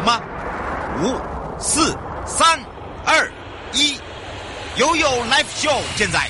了吗？五、四、三、二、一，悠悠 Live Show 现在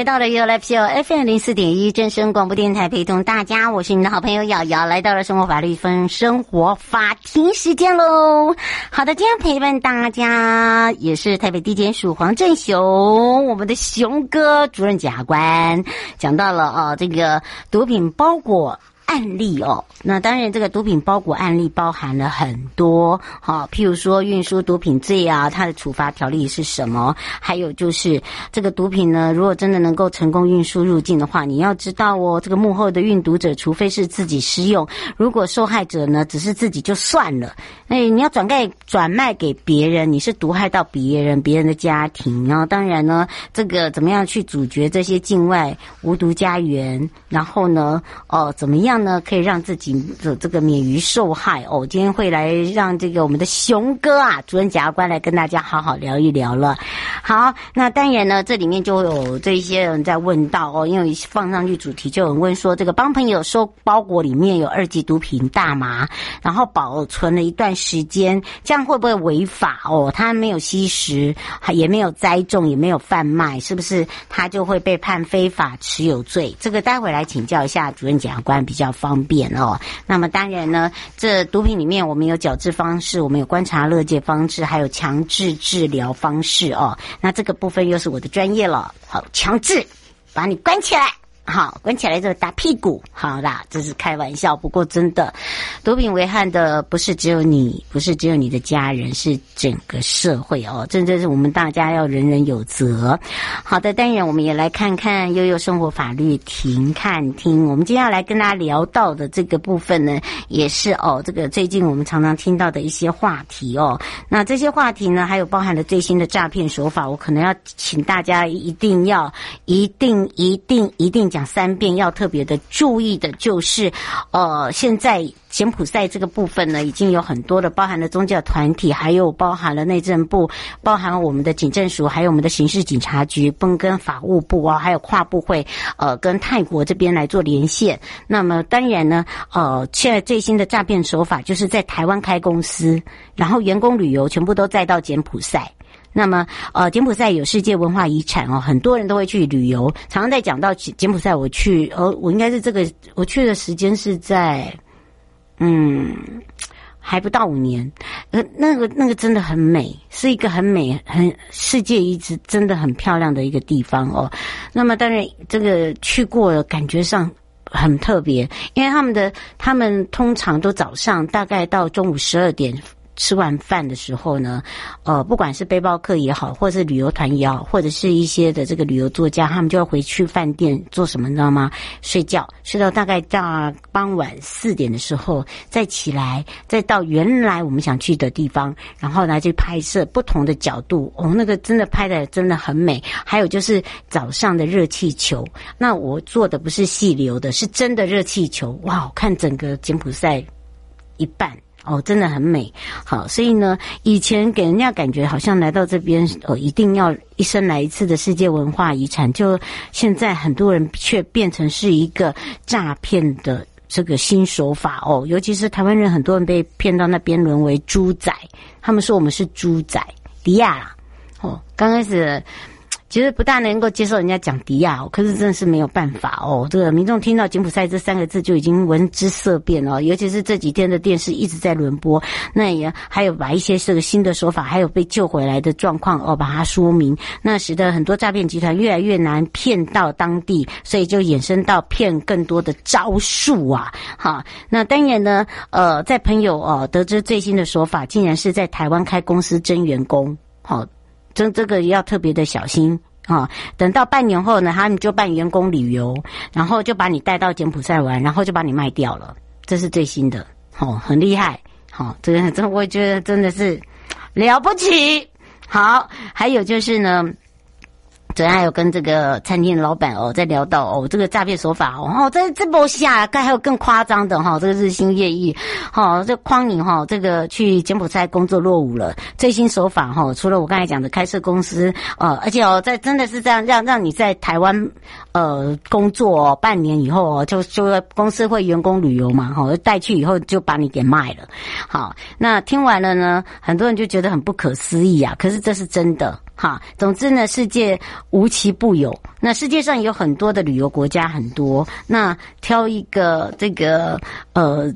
来到了 U L P O F M 零四点一正声广播电台，陪同大家，我是你的好朋友瑶瑶，来到了生活法律分生活法庭时间喽。好的，今天陪伴大家也是台北地检署黄振雄，我们的熊哥主任检察官讲到了啊，这个毒品包裹。案例哦，那当然，这个毒品包裹案例包含了很多，好，譬如说运输毒品罪啊，它的处罚条例是什么？还有就是这个毒品呢，如果真的能够成功运输入境的话，你要知道哦，这个幕后的运毒者，除非是自己私用，如果受害者呢只是自己就算了，哎，你要转卖转卖给别人，你是毒害到别人，别人的家庭，然后当然呢，这个怎么样去阻绝这些境外无毒家园？然后呢，哦，怎么样？呢，可以让自己的这个免于受害哦。今天会来让这个我们的雄哥啊，主任检察官来跟大家好好聊一聊了。好，那当然呢，这里面就有这一些人在问到哦，因为放上去主题就有人问说，这个帮朋友收包裹里面有二级毒品大麻，然后保存了一段时间，这样会不会违法哦？他没有吸食，也没有栽种，也没有贩卖，是不是他就会被判非法持有罪？这个待会来请教一下主任检察官比较方便哦。那么当然呢，这毒品里面我们有矫治方式，我们有观察乐戒方式，还有强制治疗方式哦。那这个部分又是我的专业了。好，强制把你关起来。好，关起来就打屁股。好啦，这是开玩笑。不过真的，毒品危害的不是只有你，不是只有你的家人，是整个社会哦。真正是我们大家要人人有责。好的，当然我们也来看看悠悠生活法律停看听。我们接下来跟大家聊到的这个部分呢，也是哦，这个最近我们常常听到的一些话题哦。那这些话题呢，还有包含了最新的诈骗手法，我可能要请大家一定要、一定、一定、一定讲。三遍要特别的注意的就是，呃，现在柬埔寨这个部分呢，已经有很多的包含了宗教团体，还有包含了内政部，包含我们的警政署，还有我们的刑事警察局，跟跟法务部啊，还有跨部会，呃，跟泰国这边来做连线。那么当然呢，呃，现在最新的诈骗手法就是在台湾开公司，然后员工旅游全部都再到柬埔寨。那么，呃，柬埔寨有世界文化遗产哦，很多人都会去旅游。常常在讲到柬埔寨，我去，呃，我应该是这个，我去的时间是在，嗯，还不到五年。呃，那个那个真的很美，是一个很美、很世界遗址，真的很漂亮的一个地方哦。那么当然，这个去过了，感觉上很特别，因为他们的他们通常都早上大概到中午十二点。吃完饭的时候呢，呃，不管是背包客也好，或者是旅游团也好，或者是一些的这个旅游作家，他们就要回去饭店做什么，你知道吗？睡觉，睡到大概到傍晚四点的时候再起来，再到原来我们想去的地方，然后来去拍摄不同的角度。哦，那个真的拍的真的很美。还有就是早上的热气球，那我做的不是细流的，是真的热气球。哇，看整个柬埔寨一半。哦，真的很美，好，所以呢，以前给人家感觉好像来到这边，哦，一定要一生来一次的世界文化遗产，就现在很多人却变成是一个诈骗的这个新手法哦，尤其是台湾人，很多人被骗到那边沦为猪仔，他们说我们是猪仔，迪亚啦，哦，刚开始。其实不大能够接受人家讲迪亚，可是真的是没有办法哦。这个民众听到柬埔寨这三个字就已经闻之色变哦，尤其是这几天的电视一直在轮播，那也还有把一些这个新的说法，还有被救回来的状况哦，把它说明，那使得很多诈骗集团越来越难骗到当地，所以就衍生到骗更多的招数啊。好，那当然呢，呃，在朋友哦得知最新的说法，竟然是在台湾开公司征员工，好。跟这个要特别的小心啊！等到半年后呢，他们就办员工旅游，然后就把你带到柬埔寨玩，然后就把你卖掉了。这是最新的，哦，很厉害，好，这个这我觉得真的是了不起。好，还有就是呢。昨天还有跟这个餐厅的老板哦，在聊到哦，这个诈骗手法哦，哦，这这波下，该还有更夸张的哈，这个日新月异，哈，这诓你哈，这个去柬埔寨工作落伍了，最新手法哈，除了我刚才讲的开设公司，呃，而且哦，在真的是这样让让你在台湾呃工作半年以后哦，就就公司会员工旅游嘛，哈，带去以后就把你给卖了，好，那听完了呢，很多人就觉得很不可思议啊，可是这是真的。好，总之呢，世界无奇不有。那世界上有很多的旅游国家，很多。那挑一个这个呃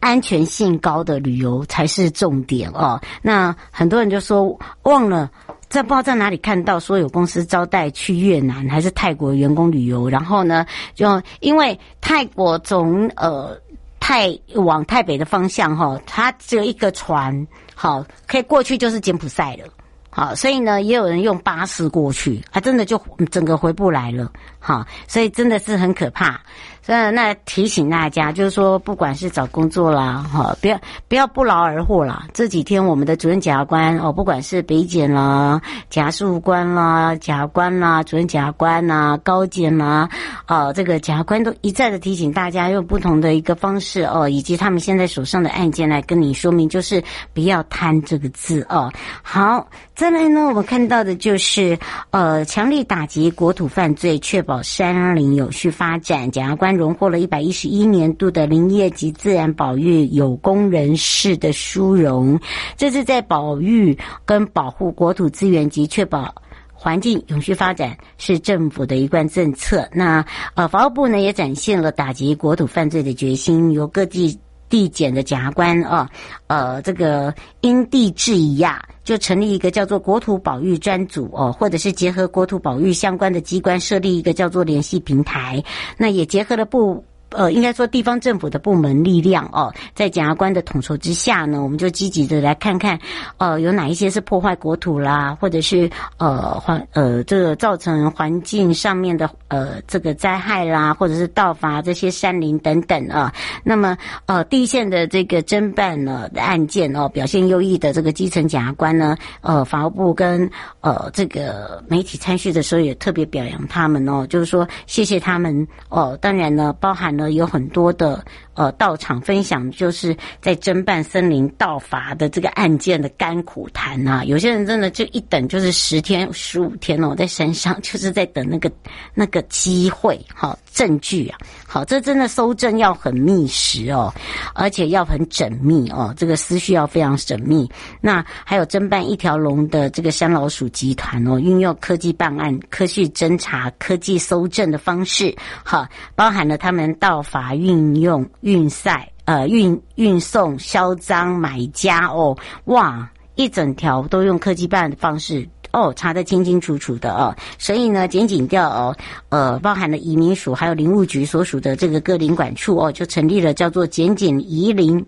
安全性高的旅游才是重点哦。那很多人就说忘了，在不知道在哪里看到说有公司招待去越南还是泰国员工旅游，然后呢，就因为泰国从呃泰往泰北的方向哈，它只有一个船，好可以过去就是柬埔寨了。好，所以呢，也有人用巴士过去，他真的就整个回不来了。好，所以真的是很可怕。那那提醒大家，就是说，不管是找工作啦，哈，不要不要不劳而获啦。这几天我们的主任检察官哦，不管是北检啦、检察官啦、检察官啦、主任检察官啦、高检啦，哦，这个检察官都一再的提醒大家，用不同的一个方式哦，以及他们现在手上的案件来跟你说明，就是不要贪这个字哦。好，再来呢，我们看到的就是呃，强力打击国土犯罪，确保山林有序发展，检察官。荣获了一百一十一年度的林业及自然保育有功人士的殊荣。这是在保育跟保护国土资源及确保环境永续发展是政府的一贯政策。那呃，法务部呢也展现了打击国土犯罪的决心，由各地地检的检察官啊，呃，这个因地制宜呀，就成立一个叫做国土保育专组哦，或者是结合国土保育相关的机关设立一个叫做联系平台，那也结合了部。呃，应该说地方政府的部门力量哦，在检察官的统筹之下呢，我们就积极的来看看，呃，有哪一些是破坏国土啦，或者是呃环呃这个造成环境上面的呃这个灾害啦，或者是盗伐这些山林等等啊。那么呃，第一线的这个侦办呢的案件哦，表现优异的这个基层检察官呢，呃，法务部跟呃这个媒体参叙的时候也特别表扬他们哦，就是说谢谢他们哦。当然呢，包含了。有很多的呃到场分享，就是在侦办森林盗伐的这个案件的甘苦谈啊。有些人真的就一等就是十天、十五天哦，在山上就是在等那个那个机会，好证据啊，好，这真的搜证要很密实哦，而且要很缜密哦，这个思绪要非常缜密。那还有侦办一条龙的这个山老鼠集团哦，运用科技办案、科技侦查、科技搜证的方式，好，包含了他们。盗伐运用运赛呃运运送销赃买家哦。哇一整条都用科技办的方式哦查得清清楚楚的哦，所以呢检警调哦呃包含了移民署还有林务局所属的这个各林管处哦就成立了叫做检警移林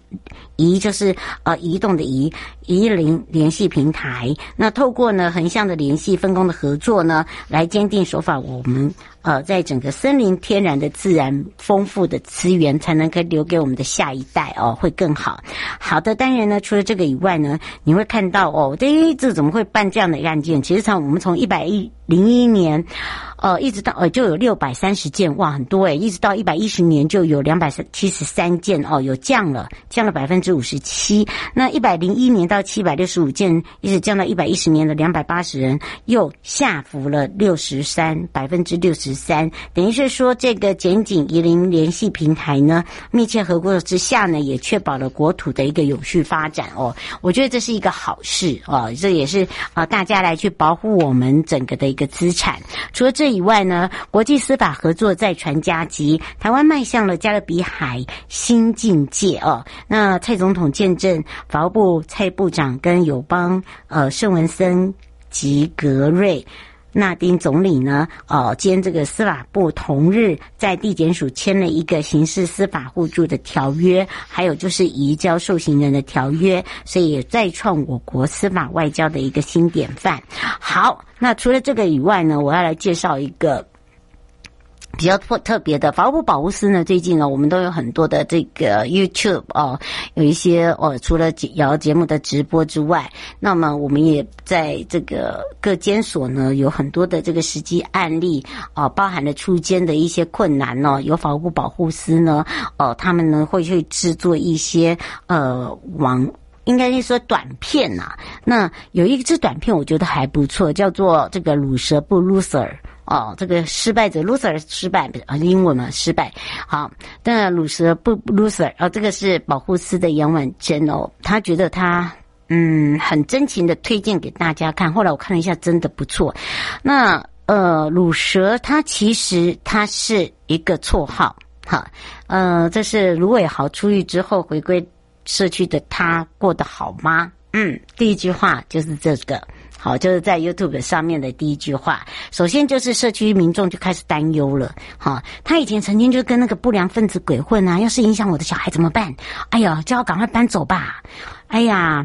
移就是呃移动的移移林联系平台，那透过呢横向的联系分工的合作呢来坚定守法我们。呃，在整个森林天然的自然丰富的资源，才能够留给我们的下一代哦，会更好。好的，当然呢，除了这个以外呢，你会看到哦，这这怎么会办这样的案件？其实从我们从一百一零一年，呃，一直到呃就有六百三十件，哇，很多诶，一直到一百一十年就有两百三七十三件哦，有降了，降了百分之五十七。那一百零一年到七百六十五件，一直降到一百一十年的两百八十人，又下浮了六十三百分之六十三，等于是说这个检警宜邻联系平台呢，密切合作之下呢，也确保了国土的一个有序发展哦。我觉得这是一个好事哦，这也是啊，大家来去保护我们整个的一个资产。除了这这以外呢，国际司法合作再传佳绩，台湾迈向了加勒比海新境界哦。那蔡总统见证，法务部蔡部长跟友邦呃圣文森及格瑞。纳丁总理呢，哦，兼这个司法部同日在地检署签了一个刑事司法互助的条约，还有就是移交受刑人的条约，所以也再创我国司法外交的一个新典范。好，那除了这个以外呢，我要来介绍一个。比较特特别的，法务部保护司呢，最近呢，我们都有很多的这个 YouTube 哦，有一些哦，除了节瑶节目的直播之外，那么我们也在这个各监所呢，有很多的这个实际案例哦，包含了出监的一些困难哦，有法务部保护司呢，哦，他们呢会去制作一些呃网，应该是说短片呐、那有一支短片，我觉得还不错，叫做这个鲁蛇不 Loser。哦，这个失败者 loser 失败啊，英文嘛失败。好，但鲁蛇不 loser 啊，这个是保护司的杨婉珍哦，他觉得他嗯很真情的推荐给大家看。后来我看了一下，真的不错。那呃，鲁蛇他其实他是一个绰号，哈，呃，这是卢伟豪出狱之后回归社区的他过得好吗？嗯，第一句话就是这个。好，就是在 YouTube 上面的第一句话，首先就是社区民众就开始担忧了。好，他以前曾经就跟那个不良分子鬼混啊，要是影响我的小孩怎么办？哎呀，就要赶快搬走吧。哎呀。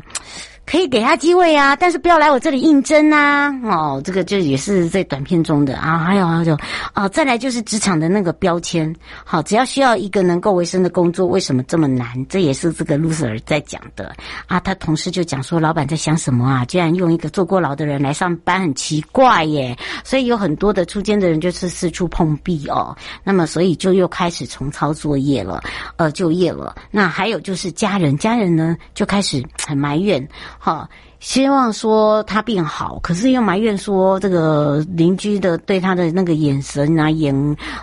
可以给他机会啊，但是不要来我这里应征啊！哦，这个就也是在短片中的啊，还有还有啊，再来就是职场的那个标签。好，只要需要一个能够维生的工作，为什么这么难？这也是这个 loser 在讲的啊。他同事就讲说，老板在想什么啊？居然用一个坐过牢的人来上班，很奇怪耶。所以有很多的出监的人就是四处碰壁哦。那么，所以就又开始重操作业了，呃，就业了。那还有就是家人，家人呢就开始很埋怨。好，希望说他变好，可是又埋怨说这个邻居的对他的那个眼神啊眼，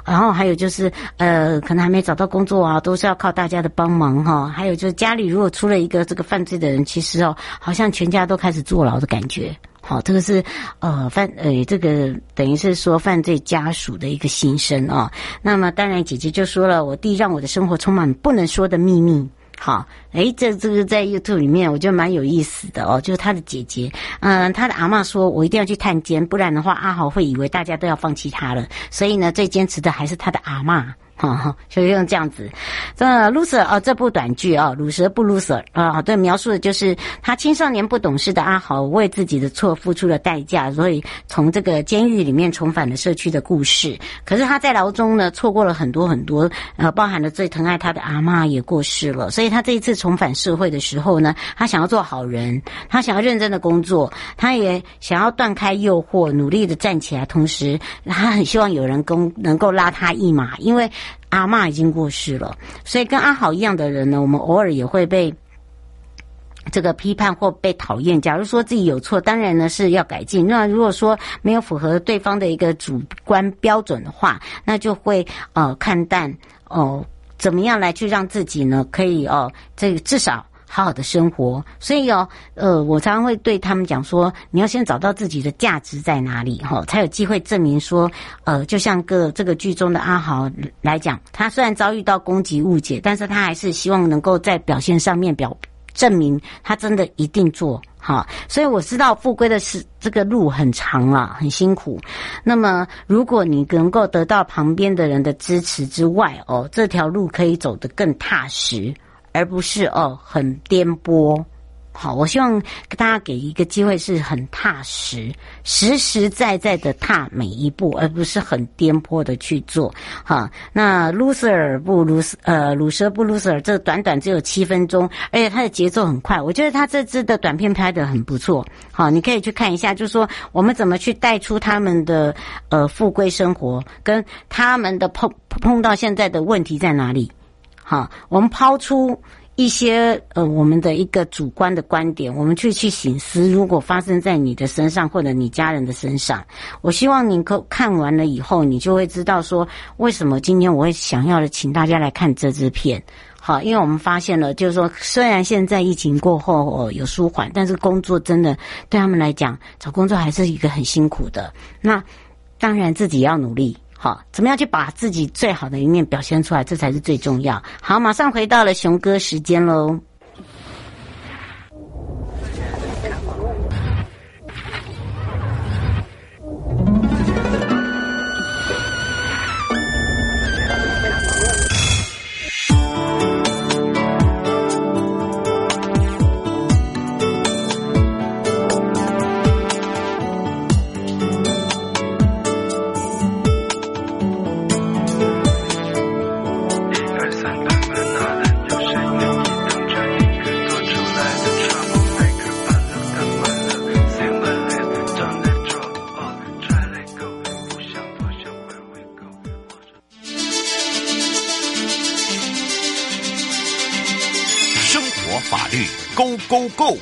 然后还有就是呃，可能还没找到工作啊，都是要靠大家的帮忙哈。还有就是家里如果出了一个这个犯罪的人，其实哦，好像全家都开始坐牢的感觉。好，这个是呃犯呃这个等于是说犯罪家属的一个心声啊。那么当然，姐姐就说了，我弟让我的生活充满不能说的秘密。好，哎，这这个在 YouTube 里面，我觉得蛮有意思的哦。就是他的姐姐，嗯，他的阿嬷说，我一定要去探监，不然的话，阿豪会以为大家都要放弃他了。所以呢，最坚持的还是他的阿嬷。哈 哈，就用这样子。这 loser 啊，这部短剧啊，鲁蛇不 loser 啊，对，描述的就是他青少年不懂事的阿豪为自己的错付出了代价，所以从这个监狱里面重返了社区的故事。可是他在牢中呢，错过了很多很多，呃，包含了最疼爱他的阿嬷也过世了。所以他这一次重返社会的时候呢，他想要做好人，他想要认真的工作，他也想要断开诱惑，努力的站起来。同时，他很希望有人跟能够拉他一马，因为。阿嬷已经过世了，所以跟阿豪一样的人呢，我们偶尔也会被这个批判或被讨厌。假如说自己有错，当然呢是要改进。那如果说没有符合对方的一个主观标准的话，那就会呃看淡哦、怎么样来去让自己呢可以哦、这至少。好好的生活，所以哦，呃，我常常会对他们讲说，你要先找到自己的价值在哪里，哈，才有机会证明说，呃，就像个这个剧中的阿豪来讲，他虽然遭遇到攻击误解，但是他还是希望能够在表现上面表证明他真的一定做好。所以我知道复归的是这个路很长啊，很辛苦。那么，如果你能够得到旁边的人的支持之外，哦，这条路可以走得更踏实。而不是哦，很颠簸，好，我希望大家给一个机会是很踏实、实实在在的踏每一步，而不是很颠簸的去做。好，那 loser 不 lose，呃，鲁蛇不 loser，这短短只有七分钟，而且它的节奏很快。我觉得他这支的短片拍得很不错。好，你可以去看一下，就是说我们怎么去带出他们的呃富贵生活，跟他们的碰碰到现在的问题在哪里。好，我们抛出。一些呃，我们的一个主观的观点，我们去去醒思，如果发生在你的身上或者你家人的身上，我希望你可看完了以后，你就会知道说，为什么今天我会想要的请大家来看这支片。好，因为我们发现了，就是说，虽然现在疫情过后哦有舒缓，但是工作真的对他们来讲，找工作还是一个很辛苦的。那当然自己要努力。好，怎么样去把自己最好的一面表现出来，这才是最重要。好，马上回到了熊哥时间喽。Go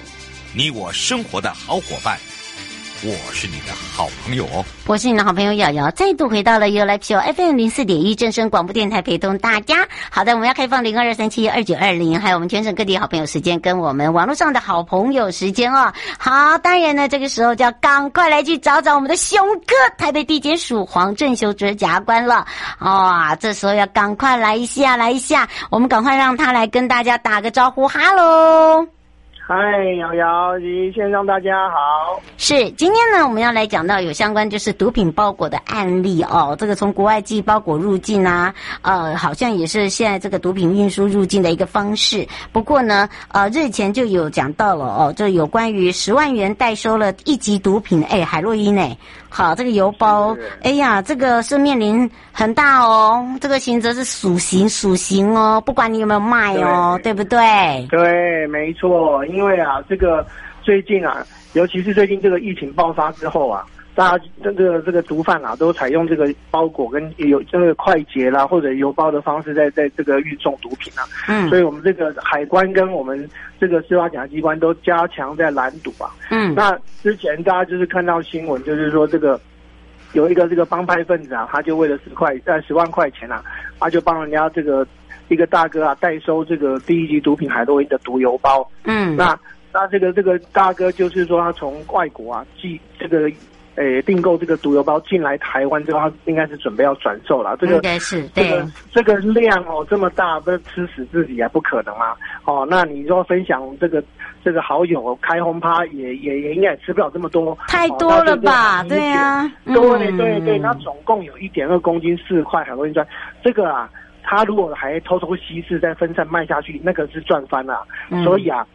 你我生活的好伙伴，我是你的好朋友哦。我是你的好朋友瑶瑶，再度回到了 You Live Show FM 零四点一正声广播电台，陪同大家。好的，我们要开放零二二三七二九二零，还有我们全省各地好朋友时间，跟我们网络上的好朋友时间哦。好，当然呢，这个时候就要赶快来去找找我们的熊哥，台北地检署黄正修执察官了。哇、哦，这时候要赶快来一下，来一下，我们赶快让他来跟大家打个招呼，哈喽。嗨，瑶瑶及先生大家好。是，今天呢，我们要来讲到有相关就是毒品包裹的案例哦。这个从国外寄包裹入境啊，呃，好像也是现在这个毒品运输入境的一个方式。不过呢，呃，日前就有讲到了哦，就有关于十万元代收了一级毒品，哎，海洛因哎。好，这个邮包，哎呀，这个是面临很大哦，这个刑责是属刑，属刑哦，不管你有没有卖哦，对，对不对？对，没错，因为啊，这个最近啊，尤其是最近这个疫情爆发之后啊。大家这个这个毒贩啊，都采用这个包裹跟有这个快捷啦，或者邮包的方式，在在这个运送毒品啊。嗯，所以我们这个海关跟我们这个司法检察机关都加强在拦堵啊。嗯，那之前大家就是看到新闻，就是说这个有一个这个帮派分子啊，他就为了十块呃十万块钱啊，他就帮人家这个一个大哥啊代收这个第一级毒品海洛因的毒油包。嗯，那那这个这个大哥就是说他从外国啊寄这个。诶，订购这个毒油包进来台湾之后，他应该是准备要转售了。这个应该是对这个这个量哦，这么大，不是吃死自己啊？不可能啊？哦，那你说分享这个这个好友开轰趴，也也也应该也吃不了这么多，太多了吧？哦、对呀、啊，对对对，它总共有一点二公斤四块海洛因砖，这个啊，他如果还偷偷稀释再分散卖下去，那个是赚翻了。嗯、所以啊。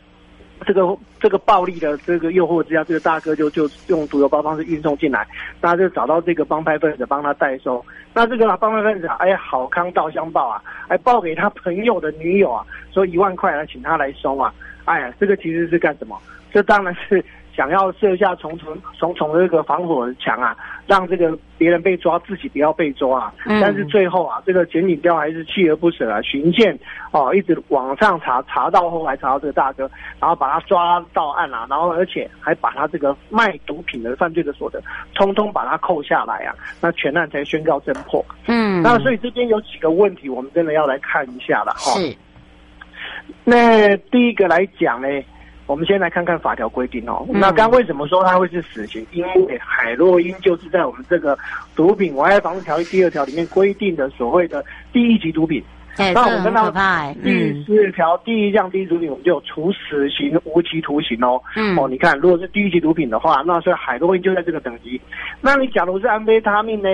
这个这个暴力的这个诱惑之下，这个大哥就就用毒邮包方式运送进来，那就找到这个帮派分子帮他代收。那这个帮派分子啊，哎，好康道相报啊，还报给他朋友的女友啊，说一万块来请他来收啊。哎呀，这个其实是干什么？这当然是。想要设下重重重重的这个防火墙啊，让这个别人被抓，自己不要被抓啊。嗯、但是最后啊，这个检警调还是锲而不舍啊，循线哦，一直往上查，查到后来查到这个大哥，然后把他抓到案啊，然后而且还把他这个卖毒品的犯罪的所得，通通把他扣下来啊，那全案才宣告侦破。嗯，那所以这边有几个问题，我们真的要来看一下了哈。是。那第一个来讲呢？我们先来看看法条规定哦。那刚刚为什么说它会是死刑？因为海洛因就是在我们这个毒品危害防治条例第二条里面规定的所谓的第一级毒品。那我们看到第四条第一项第一毒品，我们就有处死刑、无期徒刑哦。嗯哦，你看，如果是第一级毒品的话，那所以海洛因就在这个等级。那你假如是安非他命呢？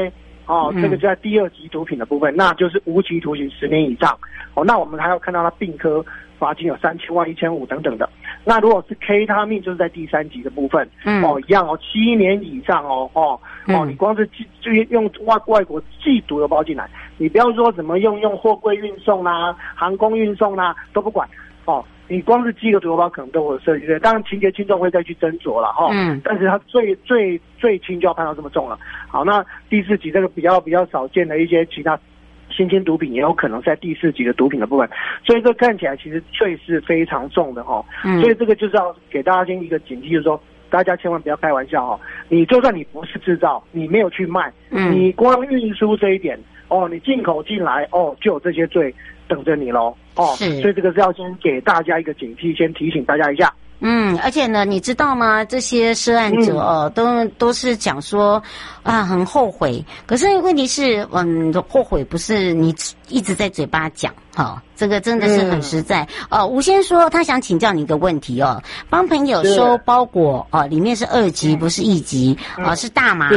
哦，这个就在第二级毒品的部分，那就是无期徒刑十年以上。哦，那我们还要看到它并科罚金有三千万、一千五等等的。那如果是 K 他命，就是在第三级的部分，嗯，哦，一样哦，七年以上哦，哦，哦，你光是就用外外国寄毒的包进来，你不要说怎么用用货柜运送啦、啊、航空运送啦、啊、都不管，哦。你光是寄个毒油包可能都会有涉及，当然情节轻重会再去斟酌了哈。嗯。但是它最最最轻就要判到这么重了。好，那第四级这个比较比较少见的一些其他新兴毒品也有可能在第四级的毒品的部分，所以这看起来其实罪是非常重的哈。嗯。所以这个就是要给大家先一个警惕，就是说大家千万不要开玩笑哈。你就算你不是制造，你没有去卖，嗯，你光运输这一点哦，你进口进来哦，就有这些罪。等着你喽，哦，所以这个是要先给大家一个警惕，先提醒大家一下。嗯，而且呢，你知道吗？这些涉案者哦，嗯、都都是讲说啊，很后悔。可是问题是，嗯，后悔不是你一直在嘴巴讲，哈、哦，这个真的是很实在。嗯、哦，吴先说他想请教你一个问题哦，帮朋友收包裹哦，里面是二级，不是一级，哦，是大麻，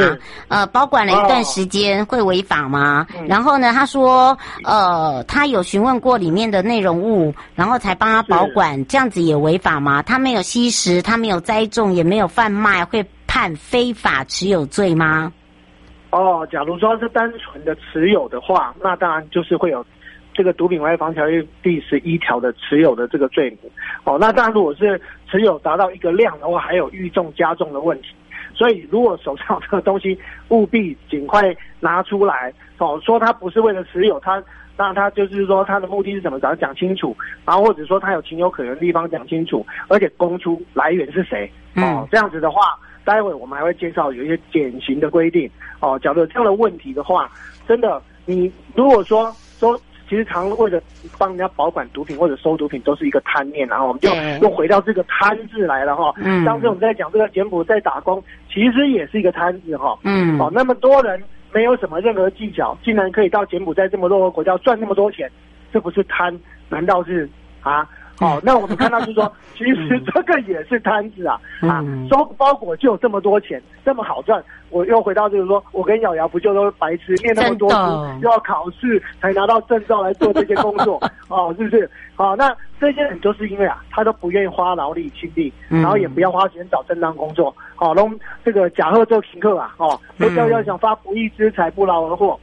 呃，保管了一段时间，会违法吗？哦、然后呢，他说，呃，他有询问过里面的内容物，然后才帮他保管，是这样子也违法吗？他们。没有吸食，他没有栽种，也没有贩卖，会判非法持有罪吗？哦，假如说是单纯的持有的话，那当然就是会有这个《毒品危害防治条例》第十一条的持有的这个罪名。哦，那当然如果是持有达到一个量的话，还有预重加重的问题。所以如果手上这个东西务必尽快拿出来。哦，说他不是为了持有他。那他就是说，他的目的是什么？只要讲清楚，然后或者说他有情有可原的地方讲清楚，而且供出来源是谁哦。这样子的话，待会我们还会介绍有一些减刑的规定哦。假如有这样的问题的话，真的，你如果说说，其实常为了帮人家保管毒品或者收毒品，都是一个贪念，然后我们就又回到这个贪字来了哈。嗯。当时我们在讲这个柬埔寨打工，其实也是一个贪字哈。嗯。哦，那么多人。没有什么任何技巧，竟然可以到柬埔寨这么落后国家赚那么多钱，这不是贪？难道是啊？哦，那我们看到就是说，其实这个也是摊子啊！啊，收包裹就有这么多钱，这么好赚。我又回到就是说，我跟瑶瑶不就都是白痴，念那么多书，又要考试才拿到证照来做这些工作，哦，是不是？好，那这些人就是因为啊，他都不愿意花劳力亲力，然后也不要花钱找正当工作，好，弄这个假货做行客啊，哦，都要要想发不义之财不劳而获。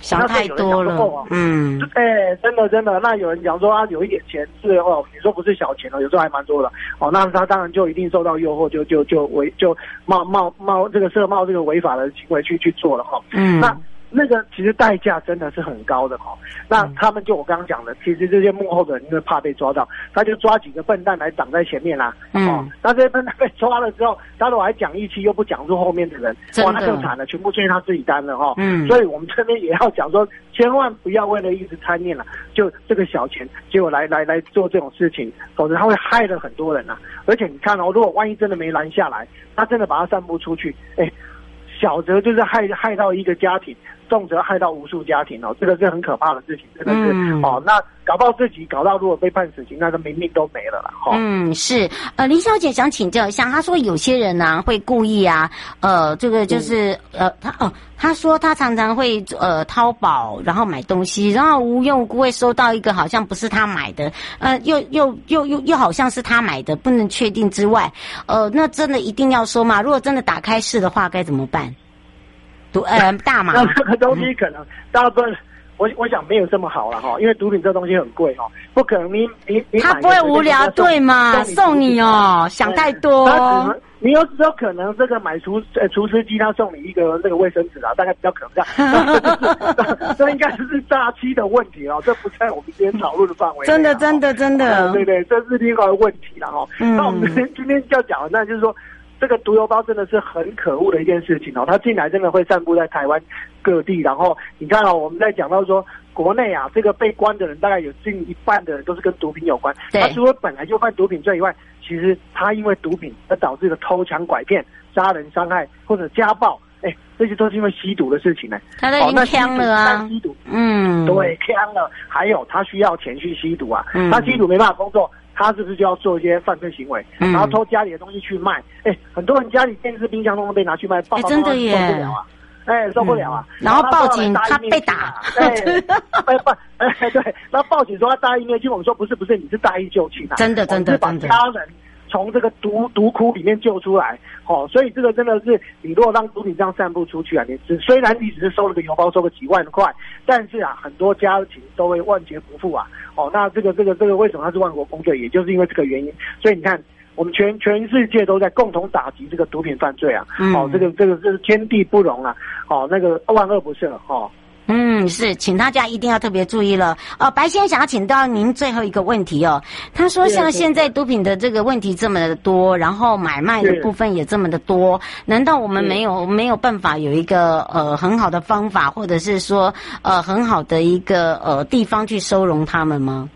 想太多了，嗯，哎、欸，真的真的，那有人讲说啊，有一点钱是哦，你说不是小钱哦，有时候还蛮多的。哦，那他当然就一定受到诱惑，就就就违就冒冒冒这个涉冒这个违法的行为去去做了哈，嗯，那。那个其实代价真的是很高的哈，那他们就我刚刚讲的，其实这些幕后的人因为怕被抓到，他就抓几个笨蛋来挡在前面啦。嗯，那这些笨蛋被抓了之后，他如果还讲义气又不讲出后面的人，哇，那就惨了，全部归他自己担了哈。嗯，所以我们这边也要讲说，千万不要为了一时贪念了，就这个小钱，结果来来来做这种事情，否则他会害了很多人呐。而且你看哦，如果万一真的没拦下来，他真的把他散布出去，哎，小则就是害害到一个家庭。重则害到无数家庭哦，这个是很可怕的事情，真的是、嗯、哦。那搞不好自己搞到，如果被判死刑，那个命命都没了啦。哈、哦。嗯，是。呃，林小姐想请教一下，她说有些人呢、啊、会故意啊，呃，这个就是、嗯、呃，她哦，她说她常常会呃淘宝，然后买东西，然后无缘无故会收到一个好像不是她买的，呃，又又又又又好像是她买的，不能确定之外，呃，那真的一定要收吗？如果真的打开是的话，该怎么办？毒呃 大麻，那这个东西可能大部分，我我想没有这么好了哈，因为毒品这东西很贵哈，不可能你你你他不会无聊对吗？送你哦，想太多。你有时候可能这个买厨呃厨师机，他送你一个那个卫生纸啊，大概比较可能这样。这应该是诈欺的问题哦，这不在我们今天讨论的范围。真的真的真的，对对，这是另外一个问题了哈。那我们今天就要讲的，那就是说。这个毒油包真的是很可恶的一件事情哦，它进来真的会散布在台湾各地。然后你看哦，我们在讲到说国内啊，这个被关的人大概有近一半的人都是跟毒品有关。对他除了本来就犯毒品罪以外，其实他因为毒品而导致的偷抢拐骗、杀人伤害或者家暴，哎，这些都是因为吸毒的事情呢。他都已经锵了啊！吸毒，嗯，对，锵了。还有他需要钱去吸毒啊，嗯、他吸毒没办法工作。他是不是就要做一些犯罪行为，然后偷家里的东西去卖？哎，很多人家里电视、冰箱都能被拿去卖，爸爸妈妈受不了啊！哎，受不了啊！然后报警，他被打，对，哎不，哎对，然后报警说他大义灭亲，我们说不是不是，你是大义救亲啊，真的真的真的，把家人从这个毒毒窟里面救出来，哦，所以这个真的是，你如果让毒品这样散布出去啊，你只虽然你只是收了个邮包，收个几万块，但是啊，很多家庭都会万劫不复啊，哦，那这个这个这个为什么它是万国公罪？也就是因为这个原因，所以你看。我们全全世界都在共同打击这个毒品犯罪啊！嗯、哦，这个这个这是天地不容啊！哦，那个万恶不赦哦。嗯，是，请大家一定要特别注意了。哦，白先生想要请到您最后一个问题哦。他说，像现在毒品的这个问题这么的多，然后买卖的部分也这么的多，难道我们没有没有办法有一个呃很好的方法，或者是说呃很好的一个呃地方去收容他们吗？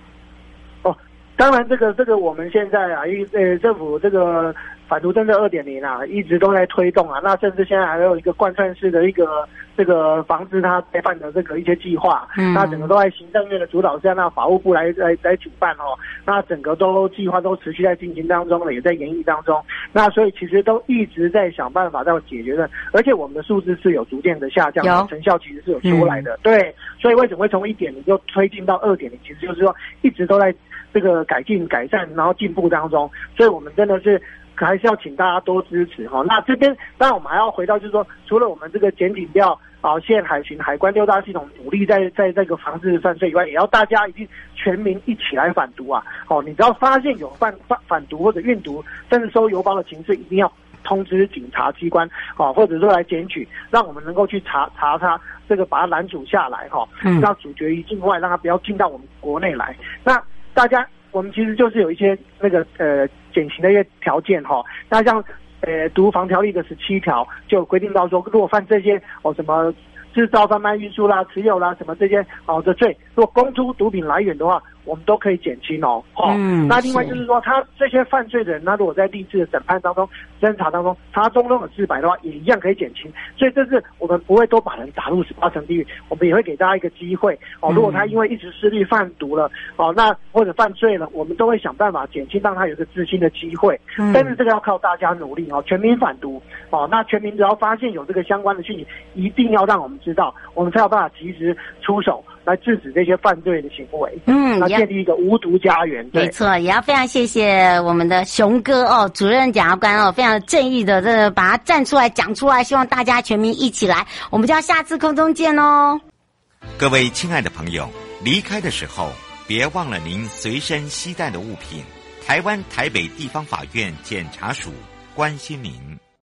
哦当然，这个这个我们现在啊，一呃政府这个反毒政策二点零啊，一直都在推动啊。那甚至现在还有一个贯穿式的一个这个防治他再犯的这个一些计划。嗯。那整个都在行政院的主导下，那法务部来来来主办哦。那整个都计划都持续在进行当中了，也在研议当中。那所以其实都一直在想办法在解决的，而且我们的数字是有逐渐的下降，成效其实是有出来的。嗯、对。所以为什么会从一点零就推进到二点零？其实就是说一直都在。这个改进、改善，然后进步当中，所以我们真的是还是要请大家多支持哈。那这边当然我们还要回到，就是说，除了我们这个检警调啊、县海巡、海关六大系统努力在在这个防治犯罪以外，也要大家一定全民一起来反毒啊！哦，你只要发现有贩贩反毒或者运毒，甚至收邮包的情势，一定要通知警察机关啊，或者说来检举，让我们能够去查查他这个把他拦阻下来哈，让主角于境外，让他不要进到我们国内来。那大家，我们其实就是有一些那个呃减刑的一些条件哈、哦。那像呃毒防条例的十七条就规定到说，如果犯这些哦什么制造、贩卖、运输啦、持有啦什么这些哦的罪，如果供出毒品来源的话。我们都可以减轻哦，哦，嗯，那另外就是说，他这些犯罪的人，那如果在历次的审判当中、侦查当中，他中中有自白的话，也一样可以减轻。所以这是我们不会都把人打入十八层地狱，我们也会给大家一个机会哦。如果他因为一时失利贩毒了，哦，那或者犯罪了，我们都会想办法减轻，让他有个自新的机会。嗯，但是这个要靠大家努力哦，全民反毒哦。那全民只要发现有这个相关的讯息，一定要让我们知道，我们才有办法及时出手。来制止这些犯罪的行为，嗯，要建立一个无毒家园。没错，也要非常谢谢我们的熊哥哦，主任检察官哦，非常正义的，这个把他站出来讲出来，希望大家全民一起来，我们就要下次空中见哦。各位亲爱的朋友，离开的时候别忘了您随身携带的物品。台湾台北地方法院检察署关心您。